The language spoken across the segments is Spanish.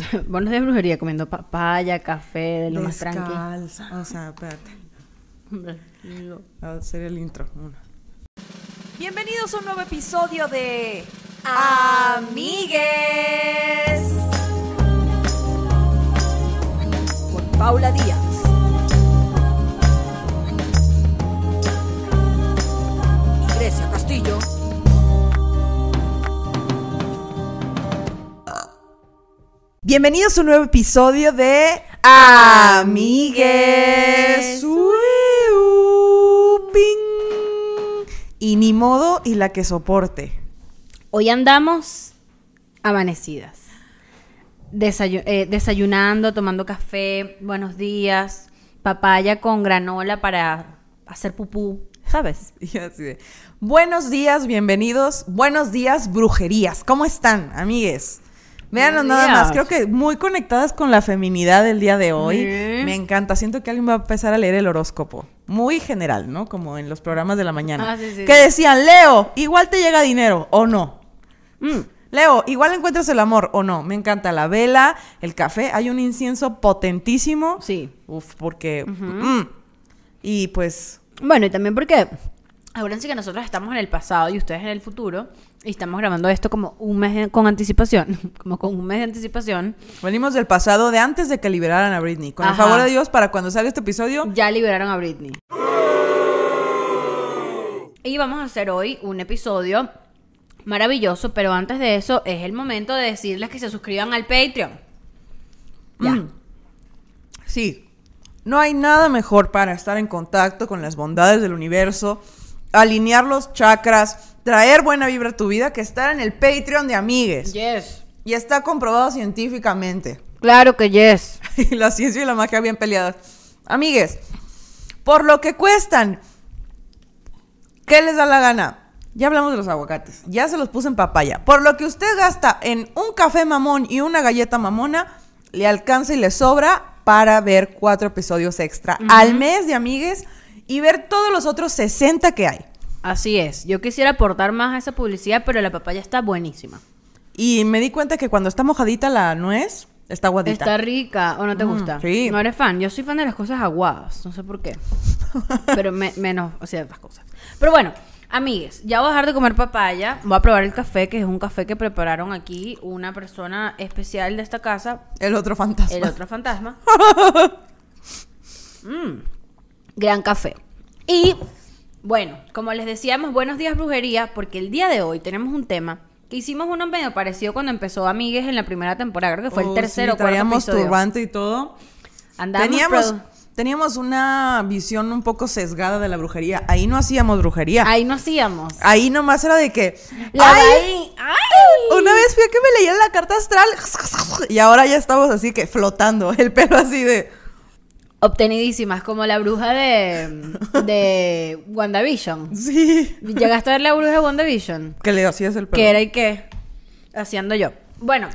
Buenos días, brujería, comiendo papaya, café, de lo más tranqui. Descalza. O sea, espérate. Va a ser el intro. Uno. Bienvenidos a un nuevo episodio de Amigues con Paula Díaz. Y Grecia Castillo. Bienvenidos a un nuevo episodio de Amigues. Y ni modo y la que soporte. Hoy andamos amanecidas. Desayu- eh, desayunando, tomando café, buenos días, papaya con granola para hacer pupú, ¿sabes? Y así de, Buenos días, bienvenidos. Buenos días, brujerías. ¿Cómo están, amigues? Buenos nada más, creo que muy conectadas con la feminidad del día de hoy. Me encanta, siento que alguien va a empezar a leer el horóscopo. Muy general, ¿no? Como en los programas de la mañana. Ah, sí, sí, que decían, Leo, igual te llega dinero o no. Mm, Leo, igual encuentras el amor o no. Me encanta la vela, el café. Hay un incienso potentísimo. sí. Uf, porque... mm. Y pues... Bueno, y también porque acuérdense que nosotros estamos en el pasado y ustedes en el futuro y estamos grabando esto como un mes de- con anticipación, como con un mes de anticipación. Venimos del pasado de antes de que liberaran a Britney. Con el Ajá. favor de Dios, para cuando salga este episodio, Ya liberaron a Britney. Y vamos a hacer hoy un episodio maravilloso, pero antes de eso es el momento de decirles que se suscriban al Patreon. Ya. Mm. sí, no hay nada mejor para estar en contacto con las bondades del universo, alinear los chakras, traer buena vibra a tu vida, que estar en el Patreon de Amigues. Yes. Y está comprobado científicamente. Claro que yes. y la ciencia y la magia bien peleadas. Amigues, por lo que cuestan, ¿qué les da la gana? Ya hablamos de los aguacates, ya se los puse en papaya. Por lo que usted gasta en un café mamón y una galleta mamona, le alcanza y le sobra para ver cuatro episodios extra al mes de amigues y ver todos los otros 60 que hay. Así es. Yo quisiera aportar más a esa publicidad, pero la papaya está buenísima. Y me di cuenta que cuando está mojadita la nuez, está aguadita. Está rica o no te Mm, gusta. sí. No eres fan. Yo soy fan de las cosas aguadas. No sé por qué. Pero me- menos, o sea, las cosas. Pero bueno, amigues, ya voy a dejar de comer papaya. Voy a probar el café, que es un café que prepararon aquí una persona especial de esta casa, El otro fantasma. el otro fantasma. Mm, gran café. Y bueno, como les decíamos, buenos días brujería, porque el día de hoy tenemos un tema que hicimos uno medio parecido cuando empezó Amigues en la primera temporada, creo que fue Oh, el tercero sí, cuarto traíamos episodio. turbante y todo. Teníamos, teníamos una visión un poco sesgada de la brujería. Ahí no hacíamos brujería. Ahí no hacíamos. Ahí nomás era de que. La ¡Ay! ¡Ay! Una vez fui a que me leían la carta astral. Y ahora ya estamos así que flotando. El pelo así de. Obtenidísimas, como la bruja de, de WandaVision. Sí. ¿Llegaste a ver la bruja de WandaVision? Que le hacías el pelo. ¿Qué era y qué? Haciendo yo. Bueno,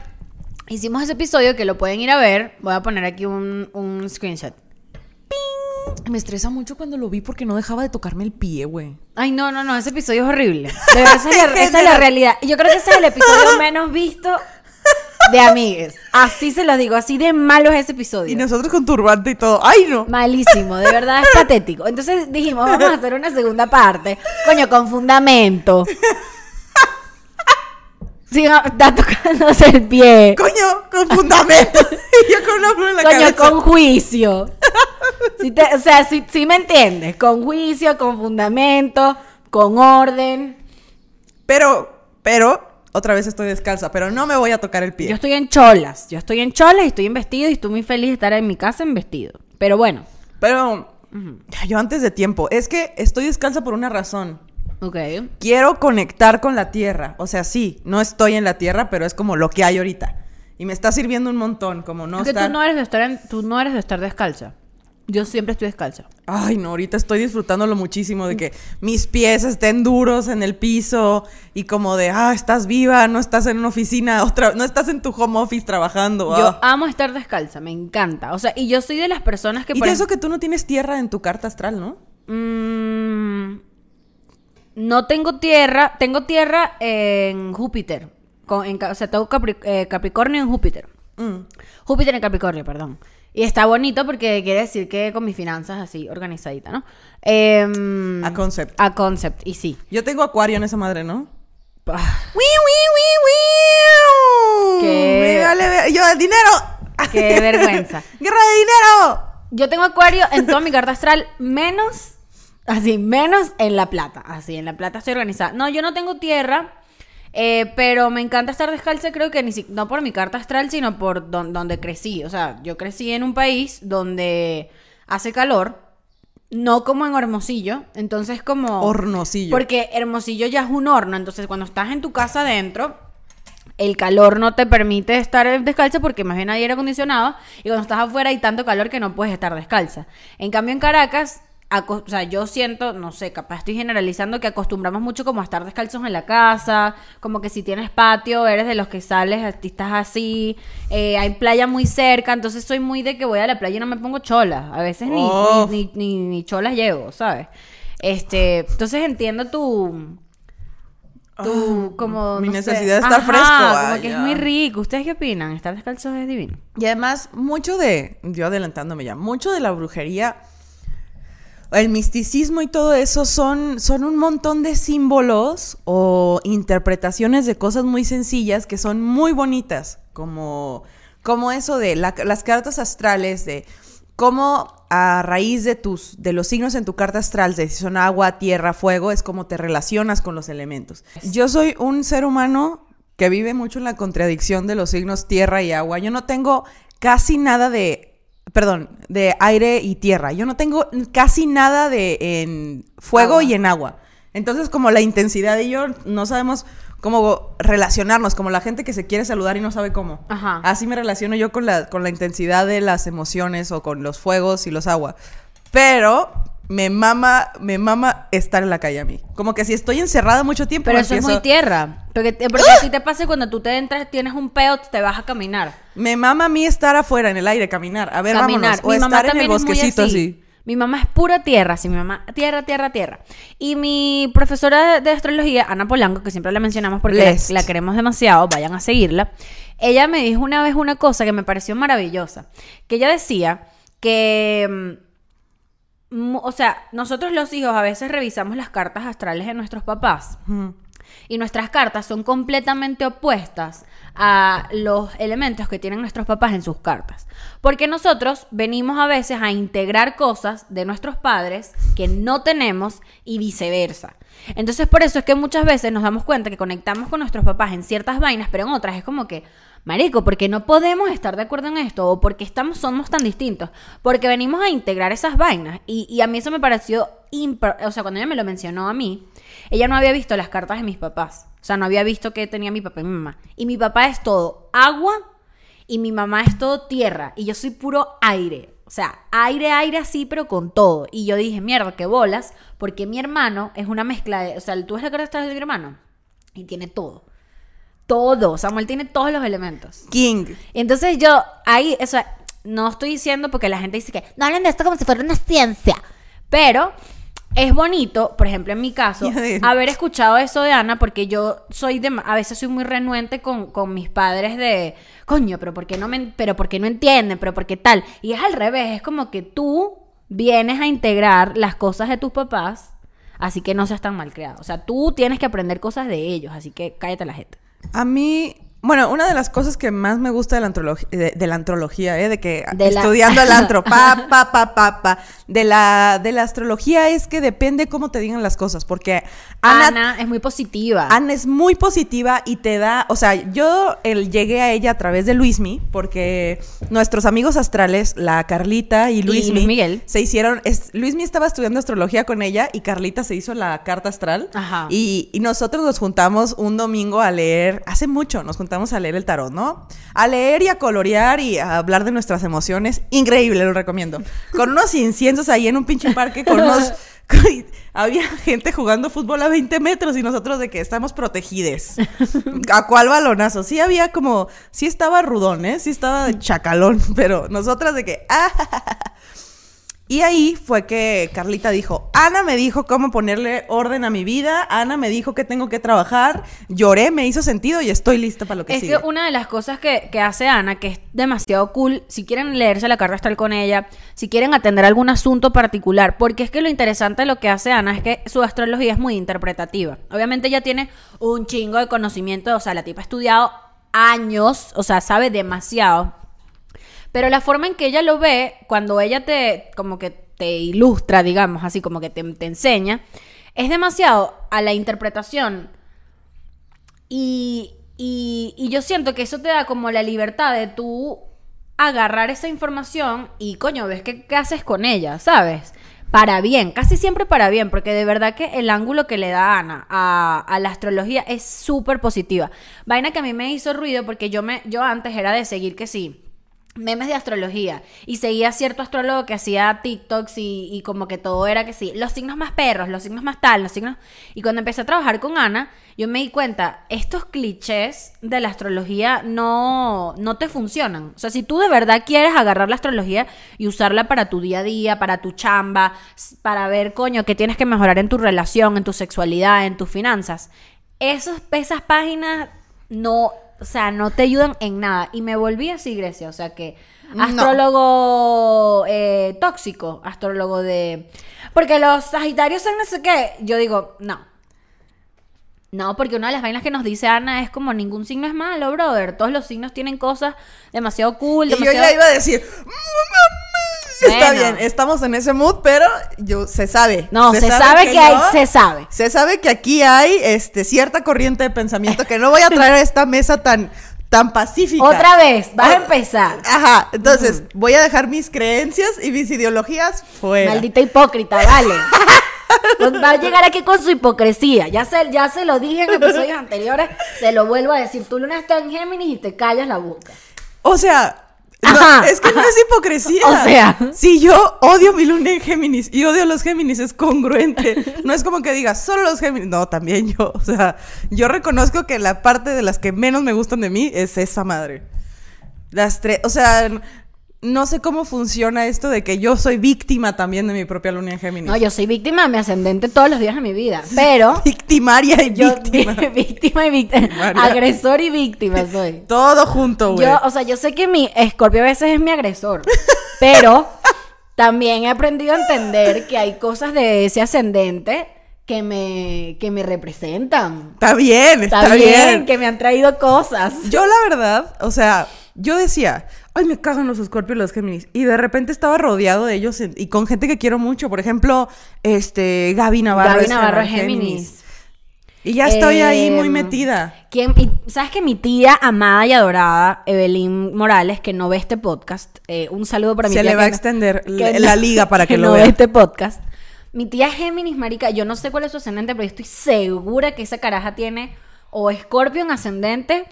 hicimos ese episodio que lo pueden ir a ver. Voy a poner aquí un, un screenshot. Me estresa mucho cuando lo vi porque no dejaba de tocarme el pie, güey. Ay, no, no, no, ese episodio es horrible. De verdad, esa, es la, esa es la realidad. Y yo creo que ese es el episodio menos visto de Amigues. Así se lo digo, así de malo es ese episodio. Y nosotros con turbante y todo. ¡Ay, no! Malísimo, de verdad es patético. Entonces dijimos, vamos a hacer una segunda parte. Coño, con fundamento. Sí, está tocándose el pie. Coño, con fundamento. y yo con en la Coño, cabeza. con juicio. Te- o sea, sí, sí me entiendes. Con juicio, con fundamento, con orden. Pero, pero, otra vez estoy descalza, pero no me voy a tocar el pie. Yo estoy en cholas. Yo estoy en cholas y estoy en vestido y estoy muy feliz de estar en mi casa en vestido. Pero bueno, Pero, yo antes de tiempo, es que estoy descalza por una razón. ok. Quiero conectar con la tierra. O sea, sí, no estoy en la tierra, pero es como lo que hay ahorita. Y me está sirviendo un montón, como no Es que estar... tú no eres de estar en- tú no eres de estar descalza. Yo siempre estoy descalza. Ay, no, ahorita estoy disfrutándolo muchísimo de que mis pies estén duros en el piso y como de, ah, estás viva, no estás en una oficina, otra, no estás en tu home office trabajando. Yo ah. amo estar descalza, me encanta. O sea, y yo soy de las personas que y por de eso ej- que tú no tienes tierra en tu carta astral, ¿no? Mm, no tengo tierra, tengo tierra en Júpiter. Con- en ca- o sea, tengo Capri- eh, Capricornio en Júpiter. Mm. Júpiter en Capricornio, perdón. Y está bonito porque quiere decir que con mis finanzas así, organizadita, ¿no? Em, A concept. A concept, y sí. Yo tengo acuario en esa madre, ¿no? Ah, ¡Wiu, wiu, wiu! Qué- ver- Yo, dinero. Qué vergüenza. ¡Guerra de dinero! Yo tengo acuario en toda mi carta astral, menos, así, menos en la plata. Así, en la plata estoy organizada. No, yo no tengo tierra, eh, pero me encanta estar descalza, creo que ni si- no por mi carta astral, sino por don- donde crecí. O sea, yo crecí en un país donde hace calor, no como en Hermosillo, entonces como... Hornosillo. Porque Hermosillo ya es un horno, entonces cuando estás en tu casa adentro, el calor no te permite estar descalza porque más bien hay aire acondicionado y cuando estás afuera hay tanto calor que no puedes estar descalza. En cambio en Caracas, o sea, yo siento, no sé, capaz estoy generalizando que acostumbramos mucho como a estar descalzos en la casa, como que si tienes patio, eres de los que sales, a ti estás así, eh, hay playa muy cerca, entonces soy muy de que voy a la playa y no me pongo chola, a veces ni, Oh. ni, ni, ni, ni cholas llego, ¿sabes? Este, entonces entiendo tu tu como Ah, mi no sé, necesidad de estar ajá, fresco, como que es muy rico. ¿Ustedes qué opinan? Estar descalzos es divino. Y además, mucho de, yo adelantándome ya, mucho de la brujería, el misticismo y todo eso son, son un montón de símbolos o interpretaciones de cosas muy sencillas que son muy bonitas, como, como eso de la- las cartas astrales, de cómo a raíz de tus de los signos en tu carta astral, de si son agua, tierra, fuego, es como te relacionas con los elementos. Yo soy un ser humano que vive mucho en la contradicción de los signos tierra y agua. Yo no tengo casi nada de perdón, de aire y tierra. Yo no tengo casi nada de en fuego Agua. y en agua. Entonces, como la intensidad y yo no sabemos cómo relacionarnos, como la gente que se quiere saludar y no sabe cómo. Ajá. Así me relaciono yo con la, con la intensidad de las emociones o con los fuegos y los agua. Pero me mama, me mama estar en la calle a mí. Como que si estoy encerrada mucho tiempo, Pero eso es muy tierra. Porque, te- porque a ti te pasa cuando tú te entras, tienes un peo, te vas a caminar. me mama a mí estar afuera en el aire, caminar. A ver, caminar. vámonos. O estar en el bosquecito así. Mi mamá es pura tierra, sí, mi mamá, tierra, tierra, tierra. Y mi profesora de astrología, Ana Polanco, que siempre la mencionamos porque la, la queremos demasiado, vayan a seguirla. Ella me dijo una vez una cosa que me pareció maravillosa, que ella decía que, mm, o sea, nosotros los hijos a veces revisamos las cartas astrales de nuestros papás. Y nuestras cartas son completamente opuestas a los elementos que tienen nuestros papás en sus cartas. Porque nosotros venimos a veces a integrar cosas de nuestros padres que no tenemos y viceversa. Entonces por eso es que muchas veces nos damos cuenta que conectamos con nuestros papás en ciertas vainas, pero en otras es como que, marico, porque no podemos estar de acuerdo en esto o porque estamos, somos tan distintos, porque venimos a integrar esas vainas. Y, y a mí eso me pareció, o sea, cuando ella me lo mencionó a mí, ella no había visto las cartas de mis papás. O sea, no había visto que tenía mi papá y mi mamá. Y mi papá es todo agua y mi mamá es todo tierra. Y yo soy puro aire. O sea, aire, aire así, pero con todo. Y yo dije, mierda, qué bolas. Porque mi hermano es una mezcla de... O sea, tú ves la carta de mi hermano. Y tiene todo. Todo. Samuel tiene todos los elementos. King. Y entonces yo ahí, o sea, no estoy diciendo porque la gente dice que no hablen de esto como si fuera una ciencia. Pero es bonito, por ejemplo, en mi caso, haber escuchado eso de Ana, porque yo soy de, a veces soy muy renuente con, con mis padres de, coño, pero ¿por qué no me, pero por qué no entienden, pero por qué tal? Y es al revés, es como que tú vienes a integrar las cosas de tus papás, así que no seas tan mal creado. O sea, tú tienes que aprender cosas de ellos, así que cállate la gente. A mí, bueno, una de las cosas que más me gusta de la, antrolog- de, de la antrología, ¿eh? de que De la- estudiando el antro, pa, pa, pa, pa, pa, de la, de la astrología es que depende cómo te digan las cosas, porque Ana, Ana es muy positiva. Ana es muy positiva y te da, o sea, yo el, llegué a ella a través de Luismi, porque nuestros amigos astrales, la Carlita y Luismi, Luis Miguel. se hicieron, es, Luismi estaba estudiando astrología con ella y Carlita se hizo la carta astral. Ajá. Y, y nosotros nos juntamos un domingo a leer, hace mucho nos juntamos a leer el tarot, ¿no? A leer y a colorear y a hablar de nuestras emociones. Increíble, lo recomiendo. Con unos inciensos ahí en un pinche parque, con unos... Había gente jugando fútbol a 20 metros y nosotros de que estamos protegides. ¿A cuál balonazo? Sí había como... Sí estaba rudón, ¿eh? Sí estaba chacalón, pero nosotras de que... ¡ah! Y ahí fue que Carlita dijo, Ana me dijo cómo ponerle orden a mi vida, Ana me dijo que tengo que trabajar, lloré, me hizo sentido y estoy lista para lo que Es sigue. que una de las cosas que, que hace Ana, que es demasiado cool, si quieren leerse la carta astral con ella, si quieren atender algún asunto particular, porque es que lo interesante de lo que hace Ana es que su astrología es muy interpretativa. Obviamente ella tiene un chingo de conocimiento, o sea, la tipa ha estudiado años, o sea, sabe demasiado. Pero la forma en que ella lo ve, cuando ella te, como que te ilustra, digamos, así como que te, enseña, es demasiado a la interpretación y, y- y yo siento que eso te da como la libertad de tú agarrar esa información y coño, ves qué, qué haces con ella, ¿sabes? Para bien, casi siempre para bien, porque de verdad que el ángulo que le da Ana a, a la astrología es súper positiva. Vaina que a mí me hizo ruido porque yo, me, yo antes era de seguir que sí memes de astrología y seguía cierto astrólogo que hacía TikToks y, y como que todo era que sí, los signos más perros, los signos más tal, los signos... Y cuando empecé a trabajar con Ana, yo me di cuenta, estos clichés de la astrología no, no te funcionan. O sea, si tú de verdad quieres agarrar la astrología y usarla para tu día a día, para tu chamba, para ver, coño, qué tienes que mejorar en tu relación, en tu sexualidad, en tus finanzas, esos, esas páginas no, o sea, no te ayudan en nada. Y me volví así, Grecia. O sea que No. astrólogo eh, tóxico, astrólogo de... Porque los sagitarios son no sé qué. Yo digo, no. No, porque una de las vainas que nos dice Ana es como ningún signo es malo, brother. Todos los signos tienen cosas demasiado cool, Y yo ya iba a decir, está Bueno. bien, estamos en ese mood, pero yo se sabe. No, se, sabe, que, hay, yo- se sabe. Se sabe que aquí hay este, cierta corriente de pensamiento que no voy a traer a esta mesa tan, tan pacífica. Otra vez, vas a Ah, empezar. Ajá, entonces voy a dejar mis creencias y mis ideologías fuera. Maldita hipócrita, vale. Pues va a llegar aquí con su hipocresía. Ya se, ya se lo dije en episodios anteriores, se lo vuelvo a decir. Tu luna está en Géminis y te callas la boca. O sea, no, es que no es hipocresía. O sea. si yo odio mi luna en Géminis y odio a los Géminis, es congruente. No es como que digas, solo los Géminis. No, también yo. O sea, yo reconozco que la parte de las que menos me gustan de mí es esa madre. Las tres, o sea, no sé cómo funciona esto de que yo soy víctima también de mi propia luna en Géminis. No, yo soy víctima de mi ascendente todos los días de mi vida. Pero Victimaria y yo víctima. víctima y víctima. Agresor y víctima soy. Todo junto, güey. Yo, o sea, yo sé que mi escorpio a veces es mi agresor, pero también he aprendido a entender que hay cosas de ese ascendente que me, que me representan. Está bien, está, Está, bien, bien. que me han traído cosas. Yo la verdad, o sea, yo decía, ay, me cagan los escorpios y los Géminis. Y de repente estaba rodeado de ellos en- y con gente que quiero mucho. Por ejemplo, este, Gaby Navarro. Gaby Navarro es Géminis. Géminis. Y ya estoy ahí muy Em, metida. ¿quién- y ¿Sabes que mi tía amada y adorada, Evelyn Morales, que no ve este podcast, eh, un saludo para mi Se tía. le va a que extender que la- liga para que lo no vea. ve este podcast. Mi tía Géminis, marica, yo no sé cuál es su ascendente, pero yo estoy segura que esa caraja tiene o Escorpio en ascendente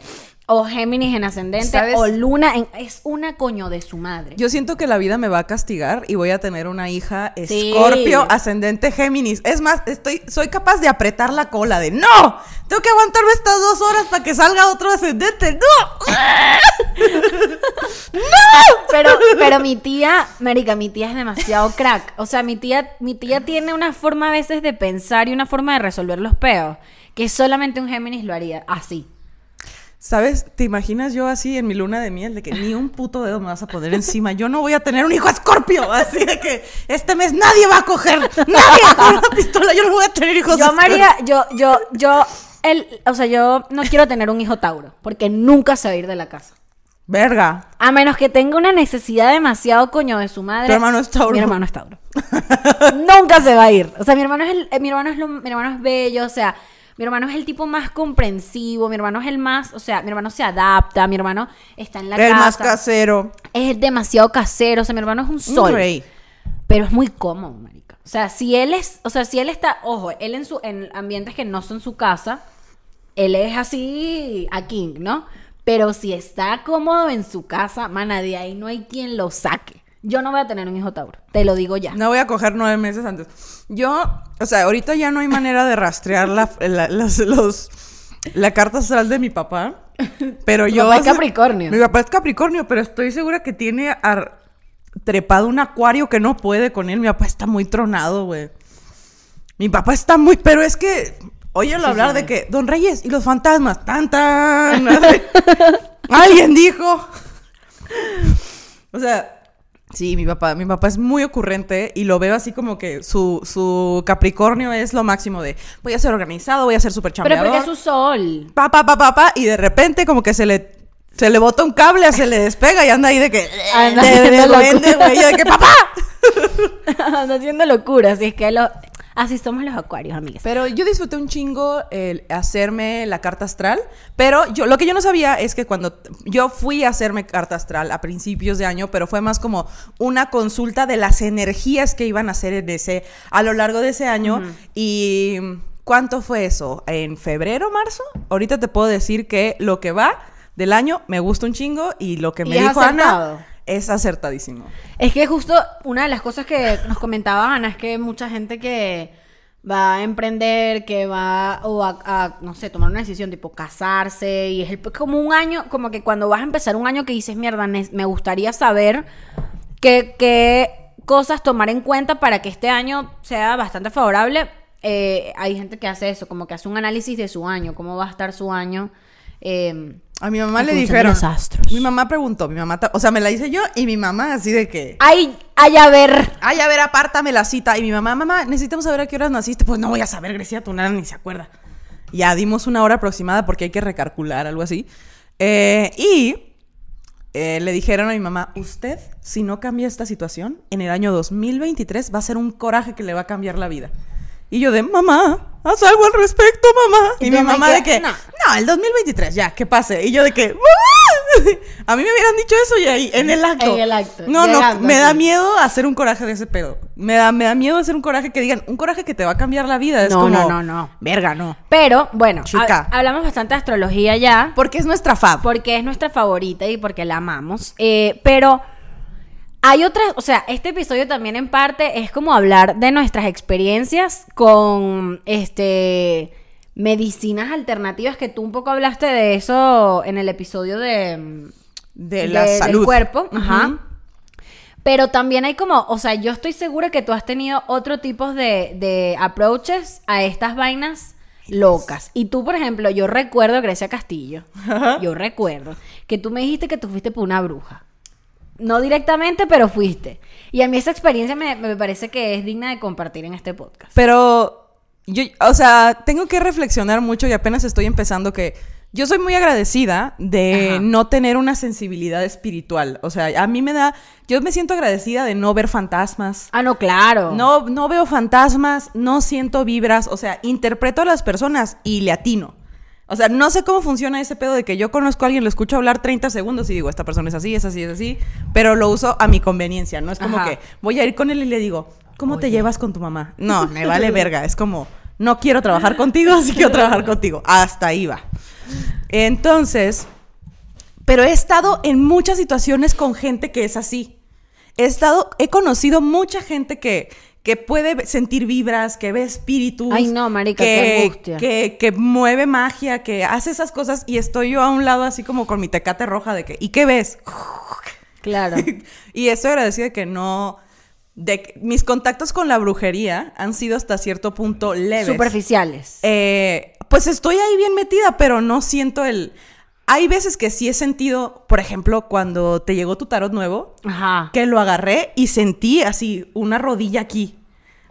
o Géminis en ascendente ¿Sabes? o Luna en... Es una coño de su madre. Yo siento que la vida me va a castigar y voy a tener una hija Sí. escorpio ascendente Géminis. Es más, estoy, soy capaz de apretar la cola de ¡No! Tengo que aguantarme estas dos horas para que salga otro ascendente. ¡No! Pero, pero mi tía, Marica, mi tía es demasiado crack. O sea, mi tía, mi tía tiene una forma a veces de pensar y una forma de resolver los peos que solamente un Géminis lo haría así. ¿Sabes? ¿Te imaginas yo así en mi luna de miel de que ni un puto dedo me vas a poner encima? Yo no voy a tener un hijo escorpio. Así de que este mes nadie va a coger. Nadie con una pistola. Yo no voy a tener hijos Yo. María, yo, yo, yo, el, o sea, yo no quiero tener un hijo Tauro porque nunca se va a ir de la casa. Verga. A menos que tenga una necesidad demasiado coño de su madre. Tu hermano es Tauro. Mi hermano es Tauro. Nunca se va a ir. O sea, mi hermano es el, eh, mi hermano es lo- mi hermano es bello, o sea, mi hermano es el tipo más comprensivo, mi hermano es el más, o sea, mi hermano se adapta, mi hermano está en la El casa. más casero. Es demasiado casero, o sea, mi hermano es un Un sol. rey. Pero es muy cómodo, marica. O sea, si él es, o sea, si él está, ojo, él en su en ambientes que no son su casa, él es así a king, ¿no? Pero si está cómodo en su casa, mana, de ahí no hay quien lo saque. Yo no voy a tener un hijo Tauro, te lo digo ya. No voy a coger nueve meses antes. Yo, o sea, ahorita ya no hay manera de rastrear la, los, la carta astral de mi papá. Pero yo. papá es Capricornio. Mi papá es Capricornio, pero estoy segura que tiene ar- trepado un acuario que no puede con él. Mi papá está muy tronado, güey. Mi papá está muy, pero es que, óyelo Sí, hablar sí. de que, Don Reyes y los fantasmas, tan tan. Alguien dijo. O sea, sí, mi papá, mi papá es muy ocurrente y lo veo así como que su, su Capricornio es lo máximo de voy a ser organizado, voy a ser súper Pero chambeador. porque es su sol. Pa, pa, pa, pa, pa, y de repente como que se le se le bota un cable, se le despega y anda ahí de que Anda de, de güey, de que papá. Anda haciendo locura, así es que lo... así somos los acuarios, amigas. Pero yo disfruté un chingo el hacerme la carta astral, pero yo lo que yo no sabía es que cuando yo fui a hacerme carta astral a principios de año, pero fue más como una consulta de las energías que iban a hacer en ese a lo largo de ese año y ¿cuánto fue eso? ¿En febrero, marzo? Ahorita te puedo decir que lo que va del año me gusta un chingo y lo que ¿Y me dijo? Ana es acertadísimo. Es que justo una de las cosas que nos comentaba Ana es que mucha gente que va a emprender, que va o a, no sé, tomar una decisión tipo casarse y es como un año, como que cuando vas a empezar un año que dices, mierda, me gustaría saber qué, qué cosas tomar en cuenta para que este año sea bastante favorable. Eh, hay gente que hace eso, como que hace un análisis de su año, cómo va a estar su año. eh, A mi mamá le dijeron. los astros. Mi mamá preguntó, mi mamá, o sea, me la hice yo y mi mamá así de que ay, ay, a ver. Ay, a ver, apártame la cita. Y mi mamá, mamá, necesitamos saber a qué horas naciste. Pues no voy a saber, Grecia, tu nada ni se acuerda. Ya dimos una hora aproximada porque hay que recalcular, algo así. Eh, y eh, le dijeron a mi mamá, usted, si no cambia esta situación, en el año 2023 va a ser un coraje que le va a cambiar la vida. Y yo de, mamá, haz algo al respecto, mamá. Y mi mamá de que, "No". no, el 2023, ya, que pase. Y yo de que, mamá. A mí me hubieran dicho eso y ahí, en el acto. En el acto, No, no, me da miedo hacer un coraje de ese pedo. Me da, me da miedo hacer un coraje que digan, un coraje que te va a cambiar la vida. Es No, como, no, no, no. Verga, no. Pero, bueno, Chica. ha- hablamos bastante de astrología ya. Porque es nuestra fab. porque es nuestra favorita y porque la amamos. Eh, pero hay otras, o sea, este episodio también en parte es como hablar de nuestras experiencias con este medicinas alternativas que tú un poco hablaste de eso en el episodio de De la del salud. cuerpo, ajá. Pero también hay como, o sea, yo estoy segura que tú has tenido otro tipo de, de approaches a estas vainas locas. Y tú, por ejemplo, yo recuerdo, Grecia Castillo, yo recuerdo que tú me dijiste que tú fuiste por una bruja. No directamente, pero fuiste. Y a mí esa experiencia me, me parece que es digna de compartir en este podcast. Pero yo, o sea, tengo que reflexionar mucho y apenas estoy empezando que yo soy muy agradecida de Ajá. no tener una sensibilidad espiritual. O sea, a mí me da, yo me siento agradecida de no ver fantasmas. Ah, no, claro. No, no veo fantasmas, no siento vibras, o sea, interpreto a las personas y le atino. O sea, no sé cómo funciona ese pedo de que yo conozco a alguien, lo escucho hablar 30 segundos y digo, esta persona es así, es así, es así, pero lo uso a mi conveniencia, no es como Ajá. que voy a ir con él y le digo, ¿cómo te llevas con tu mamá? No, me vale verga, es como, no quiero trabajar contigo, sí quiero trabajar contigo. Hasta ahí va. Entonces, pero he estado en muchas situaciones con gente que es así. He estado, he conocido mucha gente que, que puede sentir vibras, que ve espíritus. Ay, no, marica, que, qué angustia. Que, que mueve magia, que hace esas cosas y estoy yo a un lado así como con mi tecate roja de que, ¿y qué ves? Claro. y estoy agradecida de que no, de mis contactos con la brujería han sido hasta cierto punto leves. Superficiales. Eh, pues estoy ahí bien metida, pero no siento el... Hay veces que sí he sentido, por ejemplo, cuando te llegó tu tarot nuevo, Ajá. que lo agarré y sentí así una rodilla aquí.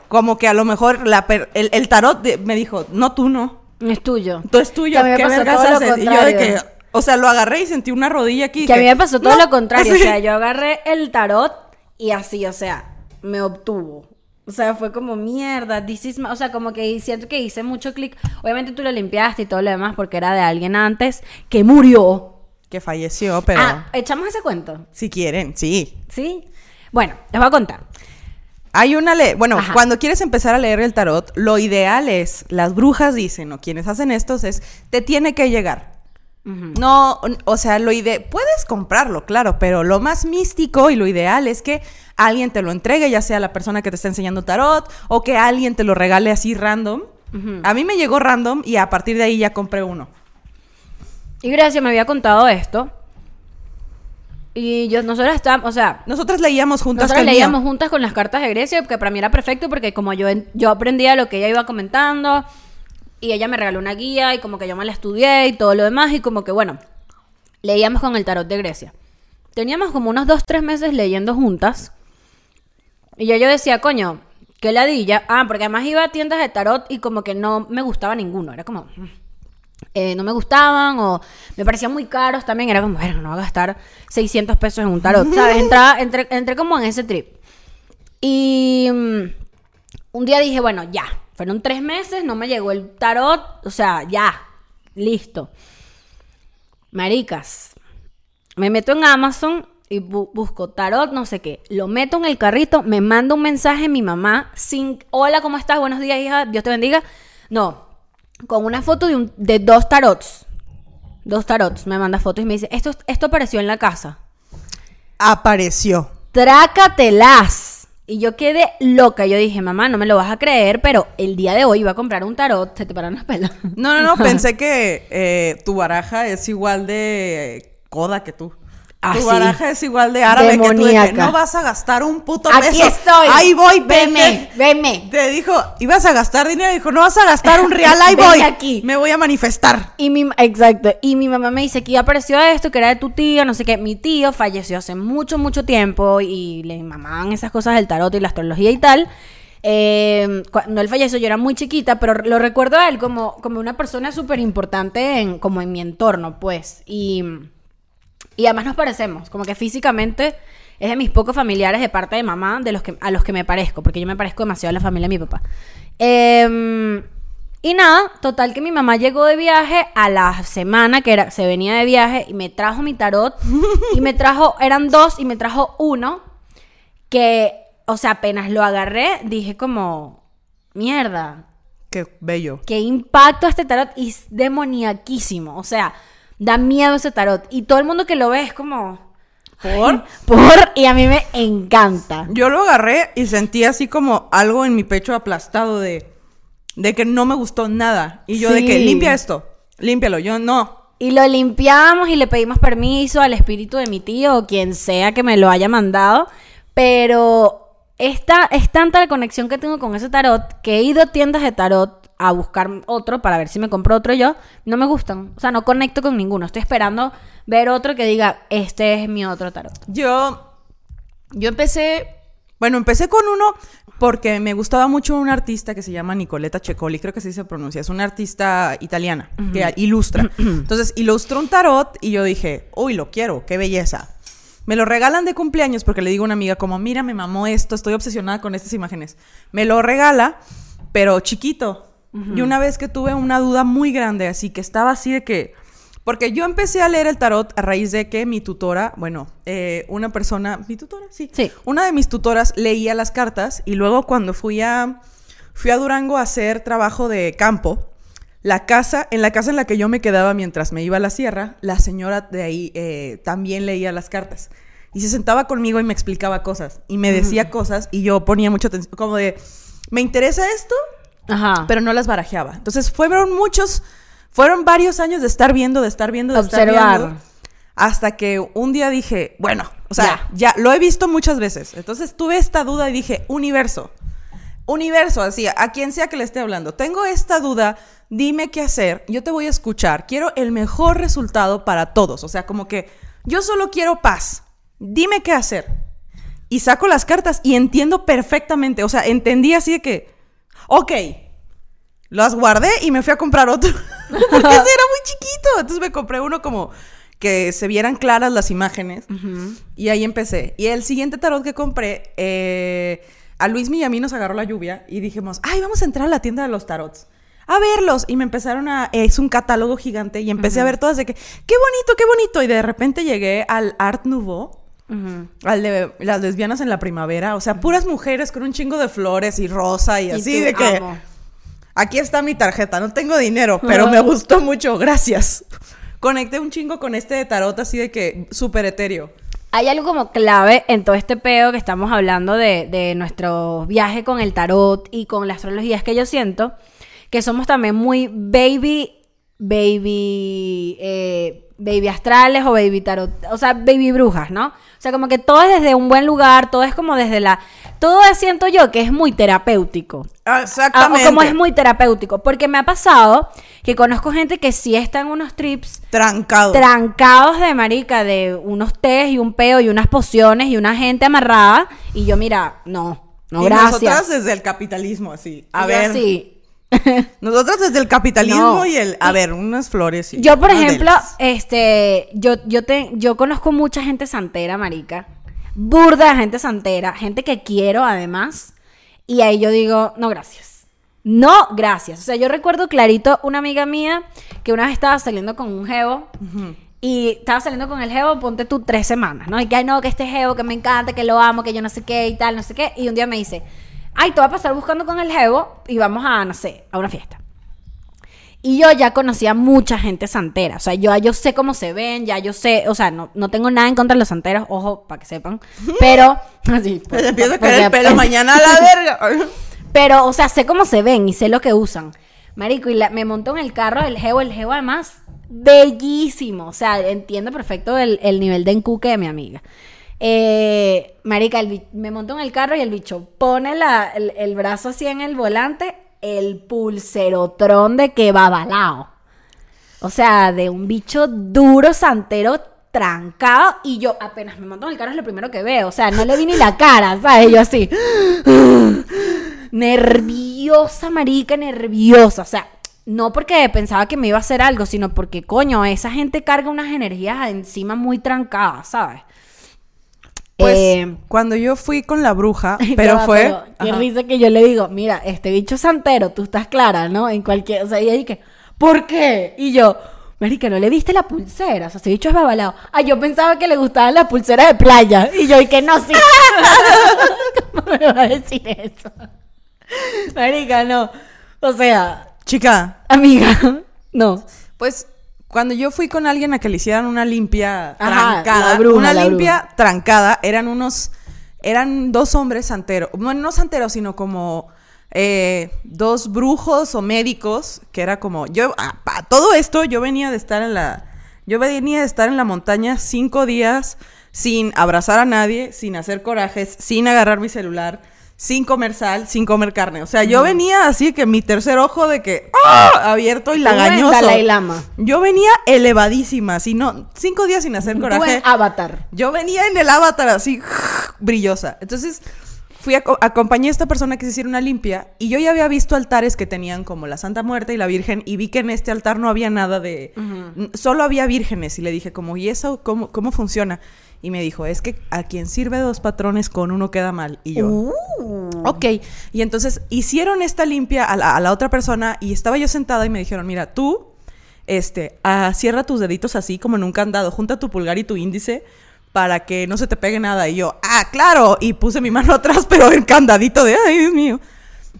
Como que a lo mejor la per- el, el tarot de- me dijo, no, tú no. Es tuyo. Tú es tuyo. ¿Qué haces? Y yo de que, o sea, lo agarré y sentí una rodilla aquí. Que a mí me pasó todo "No". lo contrario. Así. O sea, yo agarré el tarot y así, o sea, me obtuvo. O sea, fue como mierda. This is my-". O sea, como que siento que hice mucho clic. Obviamente tú lo limpiaste y todo lo demás porque era de alguien antes que murió. Que falleció, pero Ah, echamos ese cuento. si quieren, sí. ¿Sí? Bueno, les voy a contar. Hay una ley, bueno, Ajá. cuando quieres empezar a leer el tarot, lo ideal es, las brujas dicen, o quienes hacen estos, es, te tiene que llegar. No, o sea, lo ide puedes comprarlo, claro, pero lo más místico y lo ideal es que alguien te lo entregue, ya sea la persona que te está enseñando tarot o que alguien te lo regale así random. A mí me llegó random y a partir de ahí ya compré uno. Y Gracia me había contado esto. Y yo, nosotros estábamos, o sea, Nosotras leíamos juntas el mío. leíamos juntas con las cartas de Grecia, que para mí era perfecto porque como yo, yo aprendía lo que ella iba comentando y ella me regaló una guía y como que yo me la estudié y todo lo demás y como que bueno, leíamos con el tarot de Grecia. Teníamos como unos dos, tres meses leyendo juntas y ya yo decía, coño, qué ladilla. Ah, porque además iba a tiendas de tarot y como que no me gustaba ninguno, era como... mm, eh, no me gustaban o me parecían muy caros también. Era como, bueno, no voy a gastar 600 pesos en un tarot, ¿sabes? Entraba- entré, entré como en ese trip. Y mm, un día dije, bueno, ya. Fueron tres meses, no me llegó el tarot. O sea, ya. Listo. Maricas. Me meto en Amazon y bu- busco tarot, no sé qué. Lo meto en el carrito, me manda un mensaje mi mamá sin, hola, ¿cómo estás? Buenos días, hija, Dios te bendiga. No, con una foto de, un- de dos tarots. Dos tarots, me manda fotos y me dice, esto, esto apareció en la casa. Apareció. Trácatelas. Y yo quedé loca. Yo dije, mamá, no me lo vas a creer, pero el día de hoy iba a comprar un tarot. Se te paran las pelas. No, no, no, pensé que eh, tu baraja es igual de coda que tú. Ah, tu sí. baraja es igual de árabe que tú. de que no vas a gastar un puto Aquí peso. estoy. Ahí voy, Veme, veme. Te dijo, ibas a gastar dinero. Dijo, no vas a gastar un real. Ahí voy. aquí. Me voy a manifestar. Y mi, exacto. Y mi mamá me dice que apareció esto, que era de tu tío, no sé qué. Mi tío falleció hace mucho, mucho tiempo y le mamaban esas cosas del tarot y la astrología y tal. Eh, cuando él falleció yo era muy chiquita, pero lo recuerdo a él como, como una persona súper importante en, como en mi entorno, pues. Y, y además nos parecemos, como que físicamente es de mis pocos familiares de parte de mamá de los que, a los que me parezco, porque yo me parezco demasiado a la familia de mi papá. Em, y nada, total que mi mamá llegó de viaje a la semana que era, se venía de viaje y me trajo mi tarot y me trajo, eran dos y me trajo uno que, o sea, apenas lo agarré, dije como, mierda, Qué bello. qué impacto este tarot y es demoniaquísimo, o sea, da miedo ese tarot y todo el mundo que lo ve es como... ¿Por? Por, y a mí me encanta. Yo lo agarré y sentí así como algo en mi pecho aplastado de, de que no me gustó nada. Y yo de que limpia esto, límpialo. Yo no. Y lo limpiamos y le pedimos permiso al espíritu de mi tío o quien sea que me lo haya mandado. Pero esta, es tanta la conexión que tengo con ese tarot que he ido a tiendas de tarot a buscar otro para ver si me compro otro yo. No me gustan. O sea, no conecto con ninguno. Estoy esperando ver otro que diga, este es mi otro tarot. Yo, yo empecé, bueno, empecé con uno porque me gustaba mucho un artista que se llama Nicoletta Cecoli, creo que así se pronuncia, es una artista italiana que ilustra. Entonces, ilustró un tarot y yo dije, uy, lo quiero, qué belleza. Me lo regalan de cumpleaños porque le digo a una amiga como, mira, me mamó esto, estoy obsesionada con estas imágenes. Me lo regala, pero chiquito. Y una vez que tuve una duda muy grande, así que estaba así de que... Porque yo empecé a leer el tarot a raíz de que mi tutora, bueno, eh, una persona, mi tutora, sí, Sí. una de mis tutoras leía las cartas y luego cuando fui a, fui a Durango a hacer trabajo de campo, la casa, en la casa en la que yo me quedaba mientras me iba a la sierra, la señora de ahí eh, también leía las cartas. Y se sentaba conmigo y me explicaba cosas. Y me decía cosas y yo ponía mucha atención. Como de, me interesa esto, Ajá. pero no las barajeaba. Entonces fueron muchos, fueron varios años de estar viendo, de estar viendo, de estar viendo. Hasta que un día dije, bueno, o sea, ya. lo he visto muchas veces. Entonces tuve esta duda y dije, universo. Universo, así, a quien sea que le esté hablando. Tengo esta duda, dime qué hacer. Yo te voy a escuchar. Quiero el mejor resultado para todos. O sea, como que yo solo quiero paz. Dime qué hacer. Y saco las cartas y entiendo perfectamente. O sea, entendí así de que, ok, las guardé y me fui a comprar otro. Porque ese era muy chiquito. Entonces me compré uno como que se vieran claras las imágenes. Y ahí empecé. Y el siguiente tarot que compré, eh, a Luis y a mí nos agarró la lluvia y dijimos, ay, vamos a entrar a la tienda de los tarots. A verlos. Y me empezaron a... Es un catálogo gigante y empecé a ver todas de que, qué bonito, qué bonito. Y de repente llegué al Art Nouveau. Al de las lesbianas en la primavera. O sea, puras mujeres con un chingo de flores y rosa y Y así de que... amo. Aquí está mi tarjeta, no tengo dinero, pero me gustó mucho, gracias. Conecté un chingo con este de tarot así de que súper etéreo. Hay algo como clave en todo este peo que estamos hablando de, de nuestro viaje con el tarot y con la astrología, es que yo siento que somos también muy baby, baby, eh, baby astrales o baby tarot, o sea, baby brujas, ¿no? O sea, como que todo es desde un buen lugar, todo es como desde la... Todo es, siento yo que es muy terapéutico. Ah, Ah, Exactamente. o como es muy terapéutico. Porque me ha pasado que conozco gente que sí está en unos trips trancado. trancados de marica, de unos tés y un peo y unas pociones y una gente amarrada. Y yo, mira, no, no, y gracias. nosotras desde el capitalismo, así. A Y ver. así. Nosotras desde el capitalismo No. y el. A ver, unas flores. y Yo, por ejemplo, este, yo, yo te, yo conozco mucha gente santera, marica. Burda de gente santera, gente que quiero además. Y ahí yo digo, no, gracias. No, gracias. O sea, yo recuerdo clarito una amiga mía que una vez estaba saliendo con un jevo. Y estaba saliendo con el jevo, ponte tú tres semanas, ¿no? Y que, ay, no, que este jevo, que me encanta, que lo amo, que yo no sé qué y tal, no sé qué. Y un día me dice, ay, te voy a pasar buscando con el jevo y vamos a, no sé, a una fiesta. Y yo ya conocía mucha gente santera. O sea, yo, yo sé cómo se ven, ya yo sé, o sea, no, no tengo nada en contra de los santeros, ojo, para que sepan. Pero, así, Se le empieza a caer el pelo mañana a la verga. Pero, o sea, sé cómo se ven y sé lo que usan. Marico, y la- me montó en el carro el jevo, el jevo además, bellísimo. O sea, entiendo perfecto el, el nivel de encuque de mi amiga. Eh, marica, me montó en el carro y el bicho pone la- el, el brazo así en el volante, el pulserotrón de que va balao. O sea, de un bicho duro, santero, trancado. Y yo apenas me monto en el carro es lo primero que veo. O sea, no le vi ni la cara, ¿sabes? Yo así. nerviosa, marica, nerviosa. O sea, no porque pensaba que me iba a hacer algo, sino porque, coño, esa gente carga unas energías encima muy trancadas, ¿sabes? Pues Eh, cuando yo fui con la bruja, pero fue. pero qué Ajá. risa que yo le digo, mira, este bicho santero, tú estás clara, ¿no? En cualquier, o sea, y ella que, ¿por qué? Y yo, marica, ¿no le viste la pulsera? O sea, ese bicho es babalado. Ah, yo pensaba que le gustaban las pulseras de playa. Y yo, y que no, sí. ¿Cómo me va a decir eso? Marica, no. O sea, Chica, amiga, no. pues cuando yo fui con alguien a que le hicieran una limpia Ajá, trancada, una limpia trancada, eran unos, eran dos hombres santeros, bueno, no santeros, sino como eh, dos brujos o médicos, que era como, yo, ah, todo esto, yo venía de estar en la, yo venía de estar en la montaña cinco días sin abrazar a nadie, sin hacer corajes, sin agarrar mi celular, sin comer sal, sin comer carne. O sea, yo venía así que mi tercer ojo de que ¡ah! abierto y lagañoso. Dalai Lama. Yo venía elevadísima, así no, cinco días sin hacer coraje. en Avatar. Yo venía en el avatar así, brillosa. Entonces, fui a, acompañé a esta persona que se hiciera una limpia y yo ya había visto altares que tenían como la Santa Muerte y la Virgen y vi que en este altar no había nada de... Solo había vírgenes y le dije como, ¿y eso cómo, cómo funciona? Y me dijo, es que a quien sirve dos patrones con uno queda mal. Y yo... Uh. Ok, y entonces hicieron esta limpia a la, a la otra persona y estaba yo sentada y me dijeron, mira, tú, este, ah, cierra tus deditos así como en un candado, junta tu pulgar y tu índice para que no se te pegue nada. Y yo, ah, claro, y puse mi mano atrás, pero el candadito de, ay, Dios mío.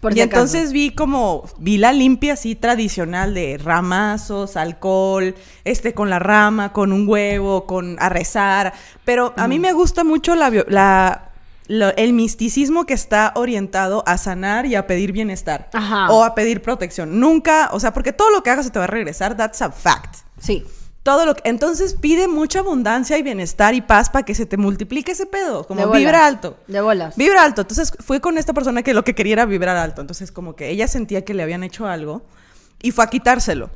Por y si entonces vi como, vi la limpia así tradicional de ramazos, alcohol, este, con la rama, con un huevo, con a rezar. Pero a mí me gusta mucho la, bio- la- lo- el misticismo que está orientado a sanar y a pedir bienestar. Ajá. O a pedir protección. Nunca, o sea, porque todo lo que hagas se te va a regresar, that's a fact. Sí. Todo lo que, entonces pide mucha abundancia y bienestar y paz para que se te multiplique ese pedo, como bolas. vibra alto. De bolas. Vibra alto. Entonces fui con esta persona que lo que quería era vibrar alto. Entonces como que ella sentía que le habían hecho algo y fue a quitárselo.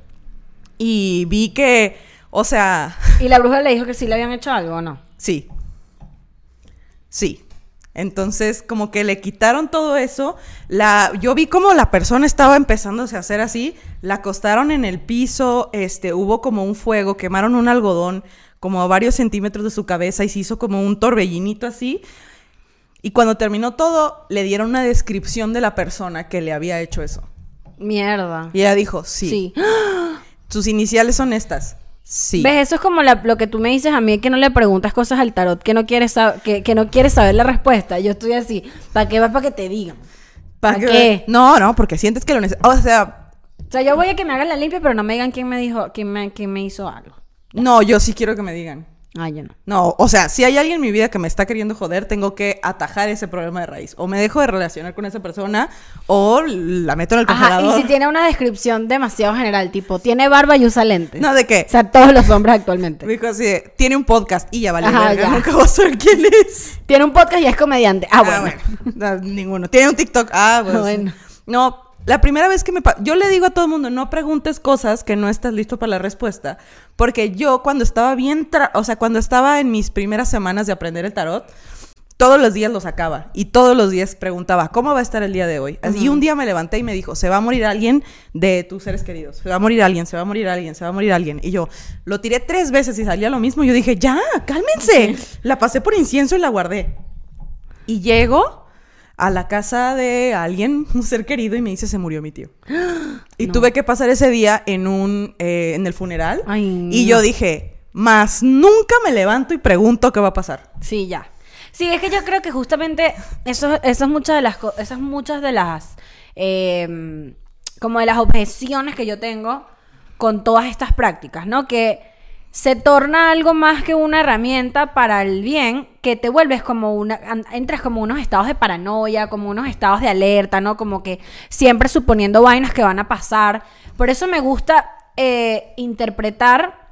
Y vi que, o sea, ¿Y la bruja le dijo que sí le habían hecho algo o no? sí. Sí. Entonces, como que le quitaron todo eso. La, yo vi como la persona estaba empezándose a hacer así. La acostaron en el piso. Este, hubo como un fuego. Quemaron un algodón como a varios centímetros de su cabeza y se hizo como un torbellinito así. Y cuando terminó todo, le dieron una descripción de la persona que le había hecho eso. Mierda. Y ella dijo, sí. Sí. Sus iniciales son estas. Sí. ¿Ves? Eso es como la- lo que tú me dices a mí que no le preguntas cosas al tarot, que no quieres, sab- que, que no quieres saber la respuesta. Yo estoy así. ¿Para qué vas? Para que te digan. ¿Para qué? No, no, porque sientes que lo necesitas. O sea, O sea, yo voy a que me hagan la limpia, pero no me digan quién me dijo, quién me, quién me hizo algo. no, yo sí quiero que me digan. Ay, yo no. No, o sea, si hay alguien en mi vida que me está queriendo joder, tengo que atajar ese problema de raíz. O me dejo de relacionar con esa persona o la meto en el Ajá, congelador. y si tiene una descripción demasiado general, tipo, tiene barba y usa lentes. No, ¿de qué? O sea, todos los hombres actualmente. Me dijo así, de, tiene un podcast y ya vale Ajá, verga, ya. nunca voy a saber quién es. Tiene un podcast y es comediante. Ah, bueno. No, ninguno. Tiene un TikTok. Ah, pues. Bueno. No, la primera vez que me... Yo le digo a todo el mundo, no preguntes cosas que no estás listo para la respuesta. Porque yo cuando estaba bien... O sea, cuando estaba en mis primeras semanas de aprender el tarot, todos los días lo sacaba. Y todos los días preguntaba, ¿cómo va a estar el día de hoy? Y un día me levanté y me dijo, se va a morir alguien de tus seres queridos. Se va a morir alguien, se va a morir alguien, se va a morir alguien. Y yo lo tiré tres veces y salía lo mismo. Yo dije, ya, cálmense. La pasé por incienso y la guardé. Y llego a la casa de alguien, un ser querido, y me dice, se murió mi tío. Y tuve que pasar ese día en un, eh, en el funeral. Ay, y no. yo dije, más nunca me levanto y pregunto qué va a pasar. Sí, ya. Sí, es que yo creo que justamente eso, eso es muchas de las esas muchas de las eh, como de las objeciones que yo tengo con todas estas prácticas, ¿no? Que se torna algo más que una herramienta para el bien, que te vuelves como una, entras como unos estados de paranoia, como unos estados de alerta, ¿no? Como que siempre suponiendo vainas que van a pasar. Por eso me gusta eh, interpretar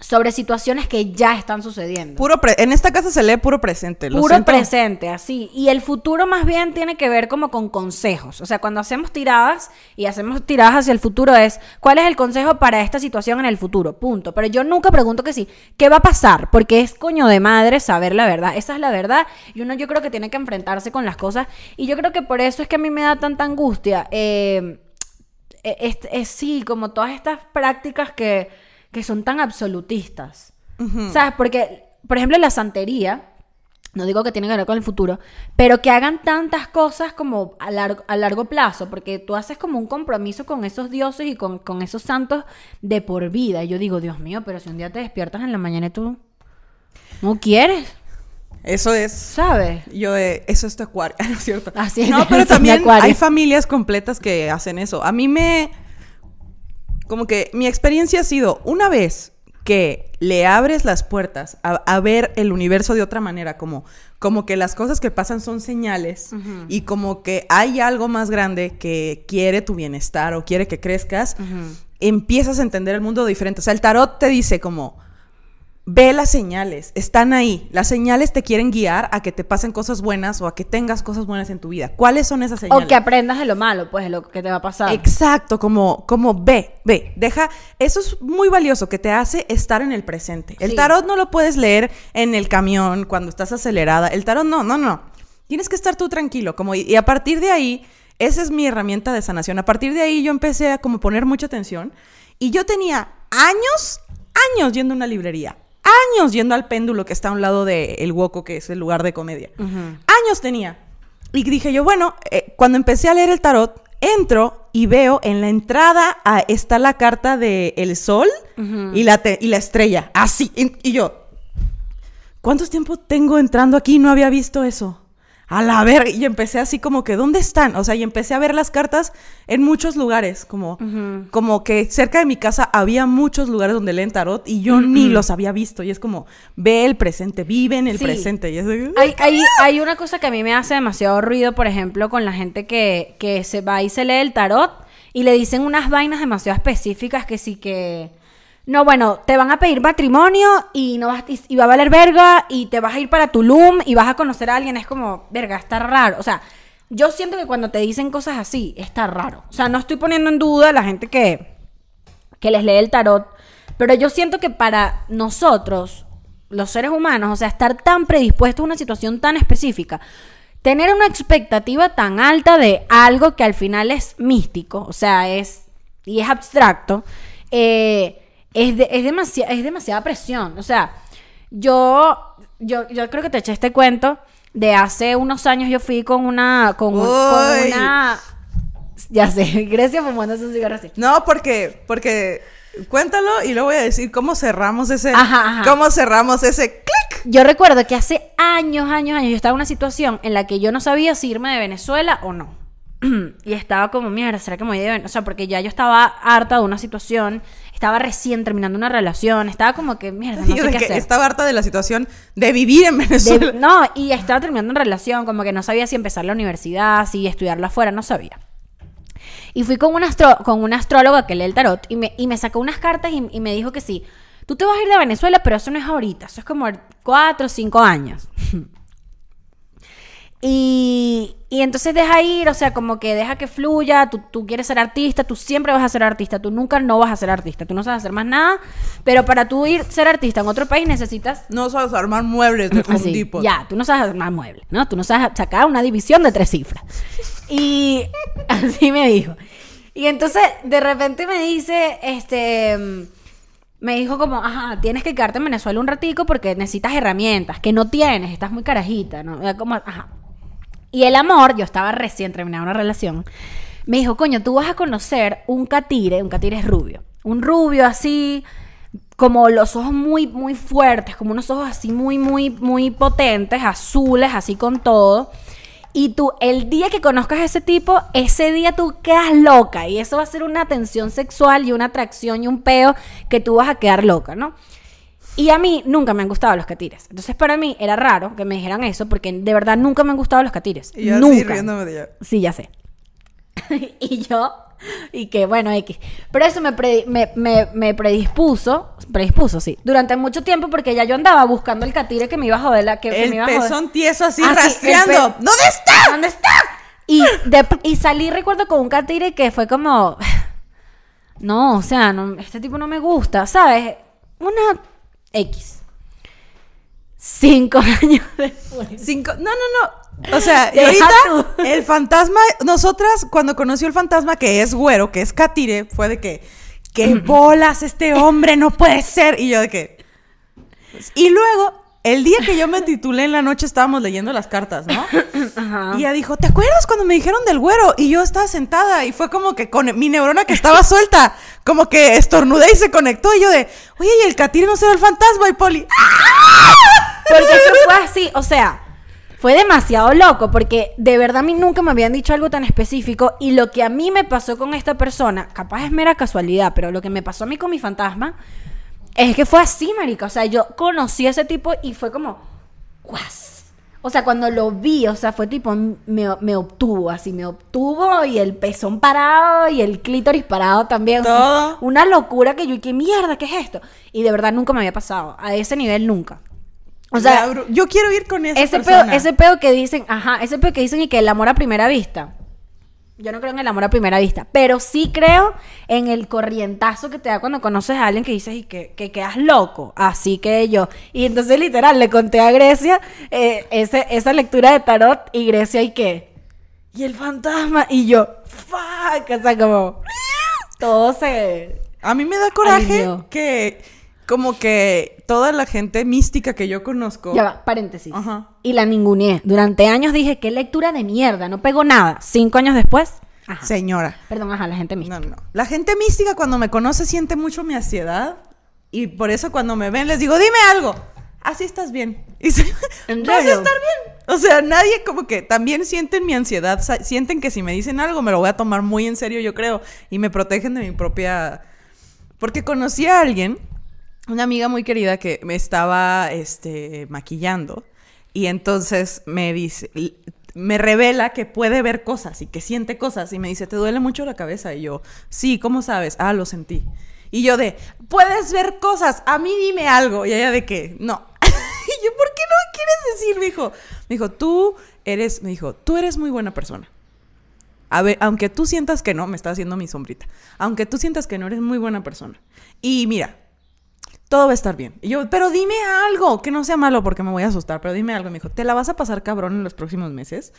sobre situaciones que ya están sucediendo. Puro pre- en esta casa se lee puro presente. lo Puro siento. presente, así. Y el futuro más bien tiene que ver como con consejos. O sea, cuando hacemos tiradas y hacemos tiradas hacia el futuro es, ¿cuál es el consejo para esta situación en el futuro? Punto. Pero yo nunca pregunto que sí, ¿qué va a pasar? Porque es coño de madre saber la verdad. Esa es la verdad. Y uno yo creo que tiene que enfrentarse con las cosas. Y yo creo que por eso es que a mí me da tanta angustia. Eh, es, es- sí, como todas estas prácticas que, que son tan absolutistas. ¿Sabes? Porque, por ejemplo, la santería, no digo que tiene que ver con el futuro, pero que hagan tantas cosas como a largo, a largo plazo, porque tú haces como un compromiso con esos dioses y con, con esos santos de por vida. Y yo digo, Dios mío, pero si un día te despiertas en la mañana y tú no quieres, Eso es. ¿sabes? Yo de, eso es tu acuario, ¿no es cierto? Así es, No, pero también hay familias completas que hacen eso. A mí me... Como que mi experiencia ha sido, una vez que le abres las puertas a, a ver el universo de otra manera, como, como que las cosas que pasan son señales y como que hay algo más grande que quiere tu bienestar o quiere que crezcas, empiezas a entender el mundo diferente. O sea, el tarot te dice como, ve las señales, están ahí. Las señales te quieren guiar a que te pasen cosas buenas o a que tengas cosas buenas en tu vida. ¿Cuáles son esas señales? O que aprendas de lo malo, pues, de lo que te va a pasar. Exacto, como, como ve, ve, deja, eso es muy valioso, que te hace estar en el presente. El Sí. tarot no lo puedes leer en el camión cuando estás acelerada. El tarot no, no, no. Tienes que estar tú tranquilo, como, y, y a partir de ahí, esa es mi herramienta de sanación. A partir de ahí yo empecé a como poner mucha atención y yo tenía años, años yendo a una librería. Años yendo al péndulo que está a un lado del el Woco, que es el lugar de comedia. Años tenía. Y dije yo, bueno, eh, cuando empecé a leer el tarot, entro y veo en la entrada ah, está la carta de el sol y, la te- y la estrella. Así. Y, y yo, ¿cuántos tiempo tengo entrando aquí no había visto eso? A la ver, y empecé así como que, ¿dónde están? O sea, y empecé a ver las cartas en muchos lugares, como, como que cerca de mi casa había muchos lugares donde leen tarot y yo ni los había visto. Y es como, ve el presente, vive en el Sí. presente. Y es de- Hay, hay, hay una cosa que a mí me hace demasiado ruido, por ejemplo, con la gente que, que se va y se lee el tarot y le dicen unas vainas demasiado específicas que sí que... No, bueno, te van a pedir matrimonio y no vas va a valer verga y te vas a ir para Tulum y vas a conocer a alguien. Es como, verga, está raro. O sea, yo siento que cuando te dicen cosas así, está raro. O sea, no estoy poniendo en duda a la gente que, que les lee el tarot, pero yo siento que para nosotros, los seres humanos, o sea, estar tan predispuestos a una situación tan específica, tener una expectativa tan alta de algo que al final es místico, o sea, es y es abstracto, eh, es, de- es, demasi- es demasiada presión. O sea, yo, yo, yo creo que te eché este cuento de hace unos años yo fui con una, con, un- con una, ya sé, Grecia fumándose un cigarro así. No, porque, porque cuéntalo y luego voy a decir cómo cerramos ese, Ajá, ajá. cómo cerramos ese clic. Yo recuerdo que hace años, años, años yo estaba en una situación en la que yo no sabía si irme de Venezuela o no. y estaba como, mierda, ¿será que me voy de Venezuela? O sea, porque ya yo estaba harta de una situación, estaba recién terminando una relación, estaba como que, mierda, no sé qué que hacer. estaba harta de la situación de vivir en De- Venezuela. no, y estaba terminando una relación, como que no sabía si empezar la universidad, si estudiarla afuera, no sabía. Y fui con una, astro- con una astróloga que lee el tarot y me, y me sacó unas cartas y, y me dijo que sí, tú te vas a ir de Venezuela, pero eso no es ahorita, eso es como cuatro o cinco años. Y, y entonces deja ir, o sea, como que deja que fluya, tú, tú quieres ser artista, tú siempre vas a ser artista, tú nunca no vas a ser artista, tú no sabes hacer más nada, pero para tú ir ser artista en otro país necesitas No sabes armar muebles de Home Depot. ya, tú no sabes armar muebles, ¿no? Tú no sabes sacar una división de tres cifras. Y así me dijo. Y entonces, de repente me dice, este, me dijo como, ajá, tienes que quedarte en Venezuela un ratico porque necesitas herramientas que no tienes, estás muy carajita, ¿no? Como, ajá. Y el amor, yo estaba recién terminando una relación, me dijo, coño, tú vas a conocer un catire, un catire es rubio, un rubio así, como los ojos muy, muy fuertes, como unos ojos así muy, muy, muy potentes, azules, así con todo. Y tú, el día que conozcas a ese tipo, ese día tú quedas loca. Y eso va a ser una tensión sexual y una atracción y un peo que tú vas a quedar loca, ¿no? Y a mí nunca me han gustado los catires. Entonces para mí era raro que me dijeran eso porque de verdad nunca me han gustado los catires. Y yo así nunca. de ella. Sí, ya sé. y yo, y que bueno, X. Pero eso me, pre- me, me- me predispuso, predispuso, sí, durante mucho tiempo porque ya yo andaba buscando el catire que me iba a joder la que, que El me iba a joder. pezón tieso así Ah, sí, rastreando. pe- ¿Dónde está? ¿Dónde está? Y, de- y salí, recuerdo, con un catire que fue como. No, o sea, no, este tipo no me gusta, ¿sabes? Una X. Cinco años después. Cinco. No, no, no. O sea, y ahorita tú. el fantasma, nosotras cuando conoció el fantasma que es güero, que es Katire, fue de que, ¿qué bolas este hombre? No puede ser. Y yo de que. Y luego, el día que yo me titulé en la noche estábamos leyendo las cartas, ¿no? Ajá. Y ella dijo, ¿te acuerdas cuando me dijeron del güero? Y yo estaba sentada y fue como que con mi neurona que estaba suelta, como que estornudé y se conectó. Y yo de, oye, ¿y el Katire no será el fantasma? Y Poli, "Ah". Porque eso fue así, o sea, fue demasiado loco porque de verdad a mí nunca me habían dicho algo tan específico y lo que a mí me pasó con esta persona, capaz es mera casualidad, pero lo que me pasó a mí con mi fantasma es que fue así, marica, o sea, yo conocí a ese tipo y fue como, guas. O sea, cuando lo vi, o sea, fue tipo, me, me obtuvo, así, me obtuvo y el pezón parado y el clítoris parado también. o sea, Todo. una locura que yo, ¿qué mierda? ¿Qué es esto? Y de verdad nunca me había pasado, a ese nivel nunca. O sea, yo quiero ir con esa ese pedo, persona. ese pedo que dicen, ajá, ese pedo que dicen y que el amor a primera vista. Yo no creo en el amor a primera vista, pero sí creo en el corrientazo que te da cuando conoces a alguien que dices y que, que quedas loco. Así que yo. Y entonces literal le conté a Grecia eh, ese- esa lectura de tarot y Grecia y que. Y el fantasma y yo. Fuck. O sea, como. Todo se. A mí me da coraje Alineó. que como que toda la gente mística que yo conozco. Ya va, paréntesis. Ajá. Y la ninguneé. Durante años dije, qué lectura de mierda, no pegó nada. Cinco años después, ajá. Señora. Perdón, ajá, la gente mística. No, no. La gente mística cuando me conoce siente mucho mi ansiedad y por eso cuando me ven les digo, dime algo. Así estás bien. Y se, ¿En vas a estar bien. O sea, nadie como que también sienten mi ansiedad, sienten que si me dicen algo me lo voy a tomar muy en serio, yo creo, y me protegen de mi propia porque conocí a alguien, una amiga muy querida que me estaba este, maquillando y entonces me dice, me revela que puede ver cosas y que siente cosas y me dice, ¿te duele mucho la cabeza? Y yo, sí, ¿cómo sabes? Ah, lo sentí. Y yo de, puedes ver cosas, a mí dime algo. Y ella de que, no. y yo, ¿por qué no quieres decir? Me dijo, me dijo, tú eres, me dijo, tú eres muy buena persona. A ver, aunque tú sientas que no, me está haciendo mi sombrita. Aunque tú sientas que no eres muy buena persona. Y mira, todo va a estar bien. Y yo, pero dime algo, que no sea malo porque me voy a asustar, pero dime algo. Me dijo, te la vas a pasar cabrón en los próximos meses.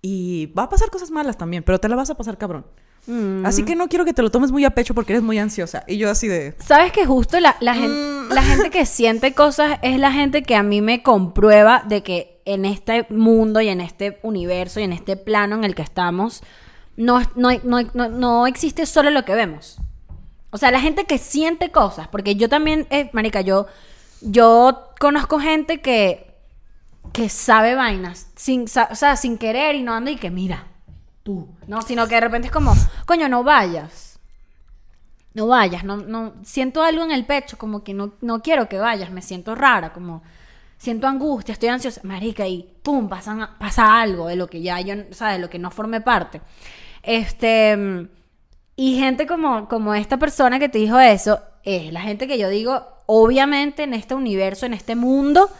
Y va a pasar cosas malas también, pero te la vas a pasar cabrón. Mm. Así que no quiero que te lo tomes muy a pecho porque eres muy ansiosa. Y yo así de... ¿Sabes que justo la, la, Mm. la gente que siente cosas es la gente que a mí me comprueba de que en este mundo y en este universo y en este plano en el que estamos, no, no, no, no, no existe solo lo que vemos. O sea, la gente que siente cosas, porque yo también, eh, marica, yo, yo conozco gente que, que sabe vainas, sin, o sea, sin querer y no anda y que mira, tú, no, sino que de repente es como, coño, no vayas. no vayas, no, no, siento algo en el pecho, como que no, no quiero que vayas, me siento rara, como siento angustia, estoy ansiosa, marica, y pum, pasan- pasa algo de lo que ya yo, o de lo que no formé parte. Este, y gente como, como esta persona que te dijo eso, es la gente que yo digo, obviamente en este universo, en este mundo,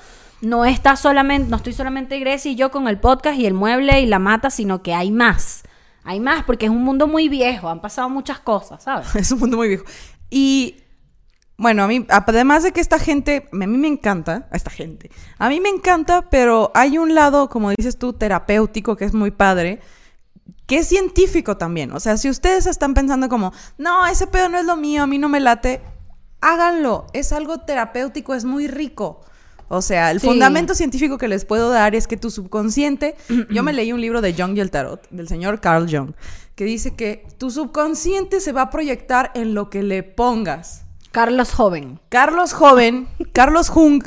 no está solamente, no estoy solamente Grecia y yo con el podcast y el mueble y la mata, sino que hay más. Hay más, porque es un mundo muy viejo, han pasado muchas cosas, ¿sabes? Es un mundo muy viejo. Y bueno, a mí, además de que esta gente, a mí me encanta, a esta gente, a mí me encanta, pero hay un lado, como dices tú, terapéutico, que es muy padre, que es científico también. O sea, si ustedes están pensando como, no, ese pedo no es lo mío, a mí no me late, háganlo. Es algo terapéutico, es muy rico. O sea, el Sí. fundamento científico que les puedo dar es que tu subconsciente, yo me leí un libro de Jung y el Tarot, del señor Carl Jung, que dice que tu subconsciente se va a proyectar en lo que le pongas. Carlos Joven. Carlos Joven, Carlos Jung,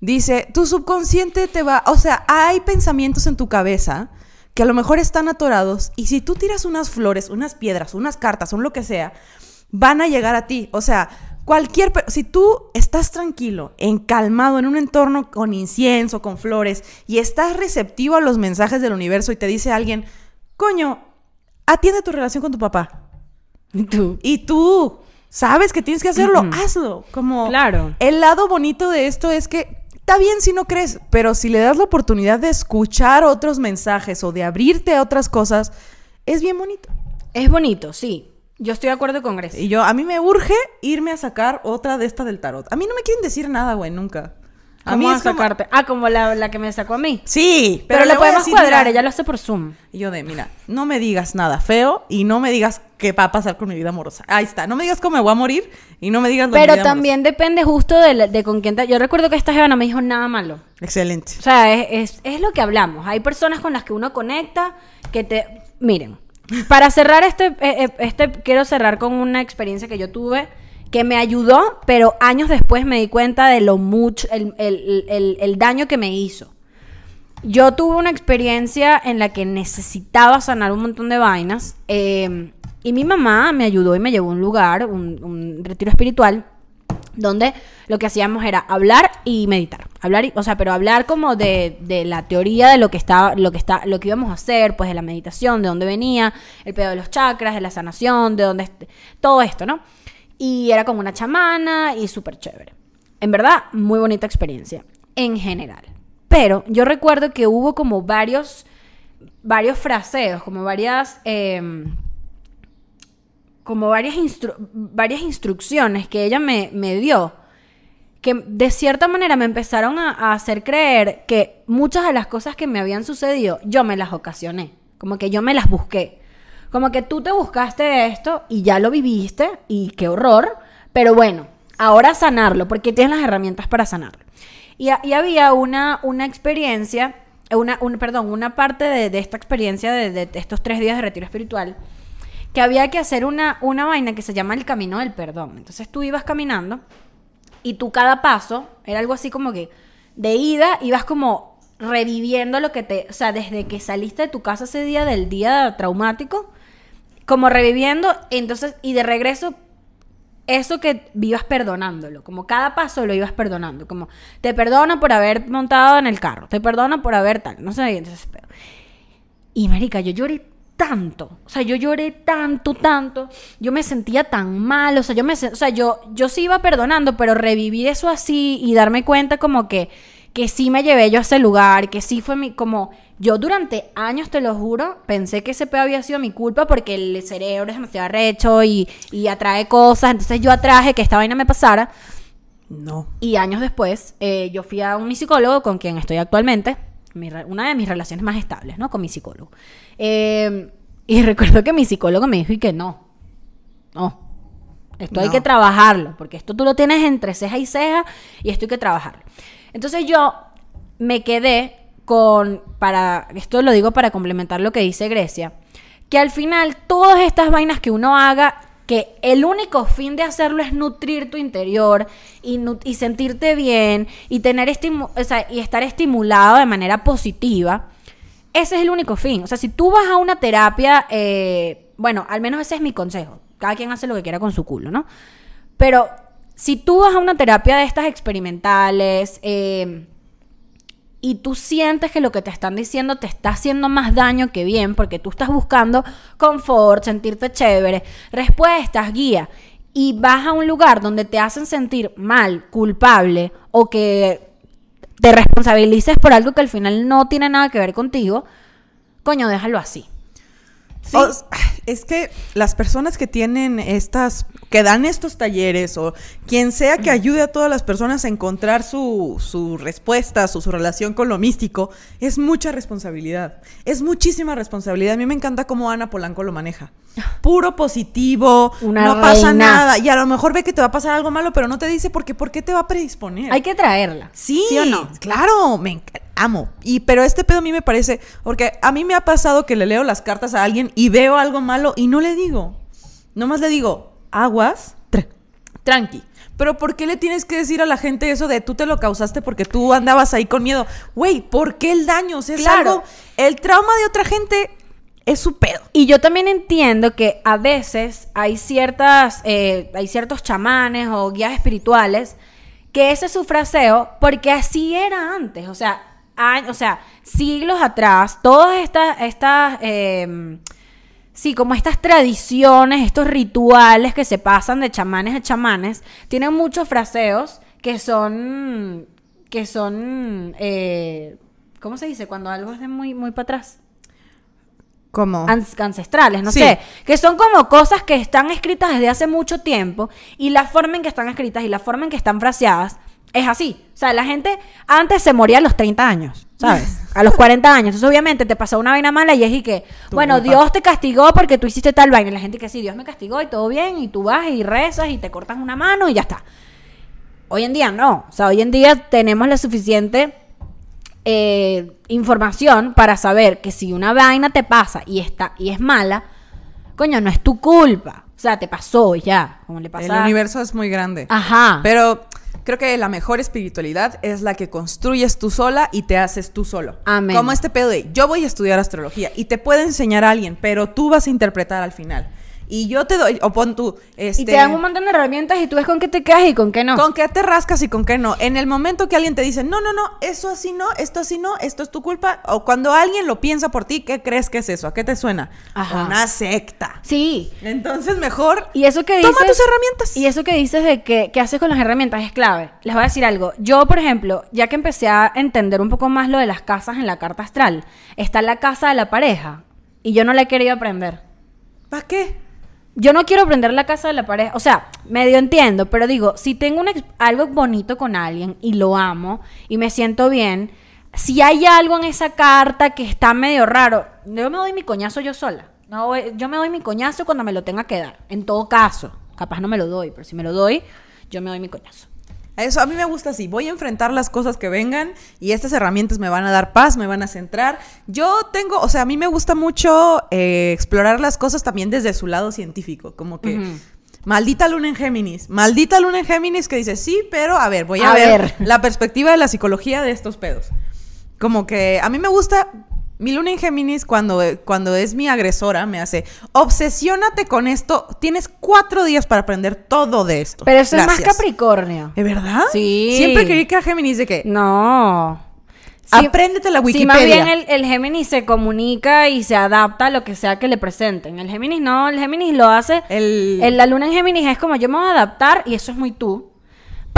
dice, tu subconsciente te va, o sea, hay pensamientos en tu cabeza que a lo mejor están atorados y si tú tiras unas flores, unas piedras, unas cartas, un lo que sea, van a llegar a ti. O sea, cualquier, si tú estás tranquilo, encalmado en un entorno con incienso, con flores y estás receptivo a los mensajes del universo y te dice alguien, coño, atiende tu relación con tu papá. ¿Y tú? Y tú sabes que tienes que hacerlo, hazlo. Como Claro. el lado bonito de esto es que está bien si no crees, pero si le das la oportunidad de escuchar otros mensajes o de abrirte a otras cosas, es bien bonito. Es bonito, sí. Yo estoy de acuerdo con Grecia. Y yo, a mí me urge irme a sacar otra de esta del tarot. A mí no me quieren decir nada, güey, nunca. A ¿Cómo mí es como- sacarte? Ah, como la, la que me sacó a mí. Sí, Pero, le voy a podemos decir, cuadrar, mira, ella lo hace por Zoom. Y yo de, mira, no me digas nada feo y no me digas qué va a pasar con mi vida amorosa. Ahí está, no me digas cómo me voy a morir y no me digas lo mi Pero vida también depende justo de, la- de con quién te... Yo recuerdo que esta jeva no me dijo nada malo. Excelente. O sea, es, es, es lo que hablamos. Hay personas con las que uno conecta que te... Miren, para cerrar este, eh, eh, este, quiero cerrar con una experiencia que yo tuve que me ayudó, pero años después me di cuenta de lo mucho, el, el- el- el daño que me hizo. Yo tuve una experiencia en la que necesitaba sanar un montón de vainas eh, y mi mamá me ayudó y me llevó a un lugar, un, un retiro espiritual, donde lo que hacíamos era hablar y meditar. Hablar, y- o sea, pero hablar como de, de la teoría de lo que estaba, lo que está, lo que íbamos a hacer, pues de la meditación, de dónde venía, el pedo de los chakras, de la sanación, de dónde todo esto, ¿no? Y era como una chamana y súper chévere. En verdad, muy bonita experiencia, en general. Pero yo recuerdo que hubo como varios, varios fraseos, como varias, em, como varias, instru- varias instrucciones que ella me, me dio, que de cierta manera me empezaron a, a hacer creer que muchas de las cosas que me habían sucedido, yo me las ocasioné, como que yo me las busqué. Como que tú te buscaste esto y ya lo viviste y qué horror, pero bueno, ahora sanarlo, porque tienes las herramientas para sanarlo. Y, y había una, una experiencia, una, un- perdón, una parte de, esta experiencia de, de estos tres días de retiro espiritual, que había que hacer una, una vaina que se llama el camino del perdón. Entonces tú ibas caminando y tú cada paso era algo así como que de ida ibas como reviviendo lo que te, o sea, desde que saliste de tu casa ese día del día traumático, como reviviendo, entonces y de regreso eso que vivas perdonándolo, como cada paso lo ibas perdonando, como te perdono por haber montado en el carro, te perdono por haber tal, no sé, entonces pero- y marica, yo lloré tanto, o sea, yo lloré tanto, tanto, yo me sentía tan mal, o sea, yo me, o sea, yo, yo sí iba perdonando, pero revivir eso así y darme cuenta como que, que sí me llevé yo a ese lugar, que sí fue mi, como, yo durante años, te lo juro, pensé que ese pedo había sido mi culpa porque el cerebro es demasiado arrecho y, y atrae cosas, entonces yo atraje que esta vaina me pasara, No. y años después, eh, yo fui a un psicólogo con quien estoy actualmente, mi una de mis relaciones más estables, ¿no? Con mi psicólogo. Eh, y recuerdo que mi psicólogo me dijo y que no, no, esto hay No. que trabajarlo, porque esto tú lo tienes entre ceja y ceja y esto hay que trabajarlo. Entonces yo me quedé con, para, esto lo digo para complementar lo que dice Grecia, que al final todas estas vainas que uno haga, que el único fin de hacerlo es nutrir tu interior y, y sentirte bien y tener o sea, y estar estimulado de manera positiva, ese es el único fin. O sea, si tú vas a una terapia, eh, bueno, al menos ese es mi consejo. cada quien hace lo que quiera con su culo, ¿no? Pero si tú vas a una terapia de estas experimentales, eh, y tú sientes que lo que te están diciendo te está haciendo más daño que bien, porque tú estás buscando confort, sentirte chévere, respuestas, guía, y vas a un lugar donde te hacen sentir mal, culpable, o que te responsabilices por algo que al final no tiene nada que ver contigo, coño, déjalo así. O- es que las personas que tienen estas, que dan estos talleres o quien sea que ayude a todas las personas a encontrar su, su respuesta, su, su relación con lo místico, es mucha responsabilidad. Es muchísima responsabilidad. A mí me encanta cómo Ana Polanco lo maneja. Puro positivo, Una no pasa nada. Y a lo mejor ve que te va a pasar algo malo, pero no te dice por qué, por qué te va a predisponer. Hay que traerla. Sí, ¿Sí o no? claro, me enc- amo. Y pero este pedo a mí me parece, porque a mí me ha pasado que le leo las cartas a alguien y veo algo malo y no le digo. Nomás le digo, aguas, tra- tranqui. Pero ¿por qué le tienes que decir a la gente eso de tú te lo causaste porque tú andabas ahí con miedo? Güey, ¿por qué el daño? O sea, es Claro. algo, el trauma de otra gente es su pedo. Y yo también entiendo que a veces hay ciertas, eh, hay ciertos chamanes o guías espirituales que ese es su fraseo porque así era antes. O sea, o sea siglos atrás, todas estas, estas eh, sí, como estas tradiciones, estos rituales que se pasan de chamanes a chamanes, tienen muchos fraseos que son, que son, eh, ¿cómo se dice? Cuando algo es de muy, muy para atrás Como ancestrales, no Sí. sé, que son como cosas que están escritas desde hace mucho tiempo y la forma en que están escritas y la forma en que están fraseadas es así. O sea, la gente antes se moría a los 30 años, ¿sabes? A los 40 años. Entonces, obviamente, te pasó una vaina mala y es y que, bueno. Dios te castigó porque tú hiciste tal vaina. Y la gente que sí, Dios me castigó y todo bien, y tú vas y rezas y te cortas una mano y ya está. Hoy en día no. O sea, hoy en día tenemos la suficiente eh, información para saber que si una vaina te pasa y está y es mala, coño, no es tu culpa. O sea, te pasó y ya, como le el universo es muy grande. Ajá. Pero creo que la mejor espiritualidad es la que construyes tú sola y te haces tú solo. Amén. Como este pedo de yo voy a estudiar astrología y te puede enseñar a alguien, pero tú vas a interpretar al final. Y yo te doy, o pon tú, este, y te dan un montón de herramientas y tú ves con qué te quedas y con qué no. con qué te rascas y con qué no. En el momento que alguien te dice, no, no, no, eso así no, esto así no, esto es tu culpa, o cuando alguien lo piensa por ti, ¿qué crees que es eso? ¿A qué te suena? Ajá. Una secta. Sí. Entonces mejor Y eso que dices. Toma tus herramientas. Y eso que dices de que, qué haces con las herramientas es clave. Les voy a decir algo. Yo, por ejemplo, ya que empecé a entender un poco más lo de las casas en la carta astral, está la casa de la pareja. Y yo no la he querido aprender. ¿Para qué? Yo no quiero aprender la casa de la pareja. O sea, medio entiendo, pero digo, si tengo un algo bonito con alguien y lo amo y me siento bien, si hay algo en esa carta que está medio raro, yo me doy mi coñazo yo sola. No, yo me doy mi coñazo cuando me lo tenga que dar. En todo caso, capaz no me lo doy, pero si me lo doy, yo me doy mi coñazo. Eso a mí me gusta así. Voy a enfrentar las cosas que vengan y estas herramientas me van a dar paz, me van a centrar. Yo tengo, o sea, a mí me gusta mucho eh, explorar las cosas también desde su lado científico, como que maldita luna en Géminis, maldita luna en Géminis que dice sí, pero a ver, voy a, A ver, ver. la perspectiva de la psicología de estos pedos. Como que a mí me gusta mi luna en Géminis cuando, cuando es mi agresora me hace obsesiónate con esto. Tienes cuatro días para aprender todo de esto. Pero eso es más Capricornio. ¿De verdad? Sí. Siempre creí que era Géminis de que No. Apréndete la Sí, más Wikipedia. bien el, el Géminis se comunica y se adapta a lo que sea que le presenten. El Géminis no, el Géminis lo hace. El- el- la luna en Géminis es como yo me voy a adaptar y eso es muy tú.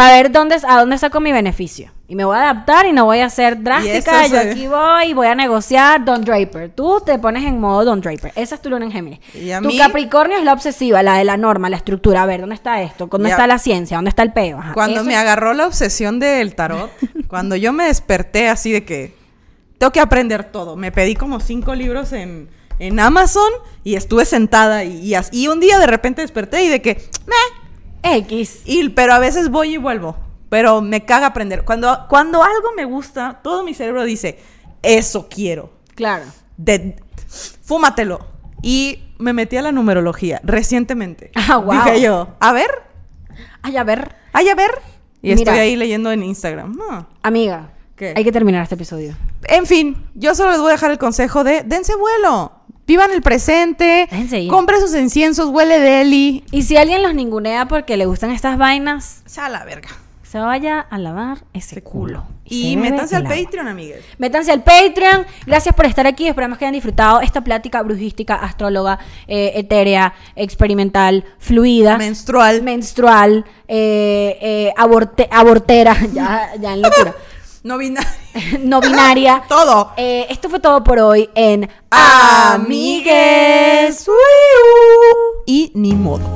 Para ver dónde, a dónde saco mi beneficio. Y me voy a adaptar y no voy a ser drástica. Yo es- aquí voy y voy a negociar Don Draper. Tú te pones en modo Don Draper. Esa es tu luna en Géminis. Tu mí- Capricornio es la obsesiva, la de la norma, la estructura. A ver, ¿dónde está esto? ¿Dónde Ya. está la ciencia? ¿Dónde está el peo? Ajá, Cuando eso me agarró la obsesión del tarot, cuando yo me desperté así de que tengo que aprender todo. Me pedí como cinco libros en, en Amazon y estuve sentada y, y, y un día de repente desperté y de que, meh, X. y, pero a veces voy y vuelvo. Pero me caga aprender. Cuando, cuando algo me gusta, todo mi cerebro dice, eso quiero. Claro. de, fúmatelo. Y me metí a la numerología recientemente. Ah, guau. Dije yo, a ver, Ay, a ver, ay, a ver. Y Mira. estoy ahí leyendo en Instagram. Ah. amiga. ¿Qué? Hay que terminar este episodio. En fin, yo solo les voy a dejar el consejo de dense vuelo. Vivan el presente, compre sus inciensos, huele deli. Y si alguien los ningunea porque le gustan estas vainas, Ya la verga. se vaya a lavar ese culo. Y bebe métanse al. Patreon, amigues. Métanse al Patreon. Gracias por estar aquí. Esperamos que hayan disfrutado esta plática brujística, astróloga, eh, etérea, experimental, fluida, Menstrual. menstrual, eh, eh, aborte- abortera, ya, ya en locura, No binario. no binaria. Todo. Eh, esto fue todo por hoy en Amigues. Amigues. Y ni modo.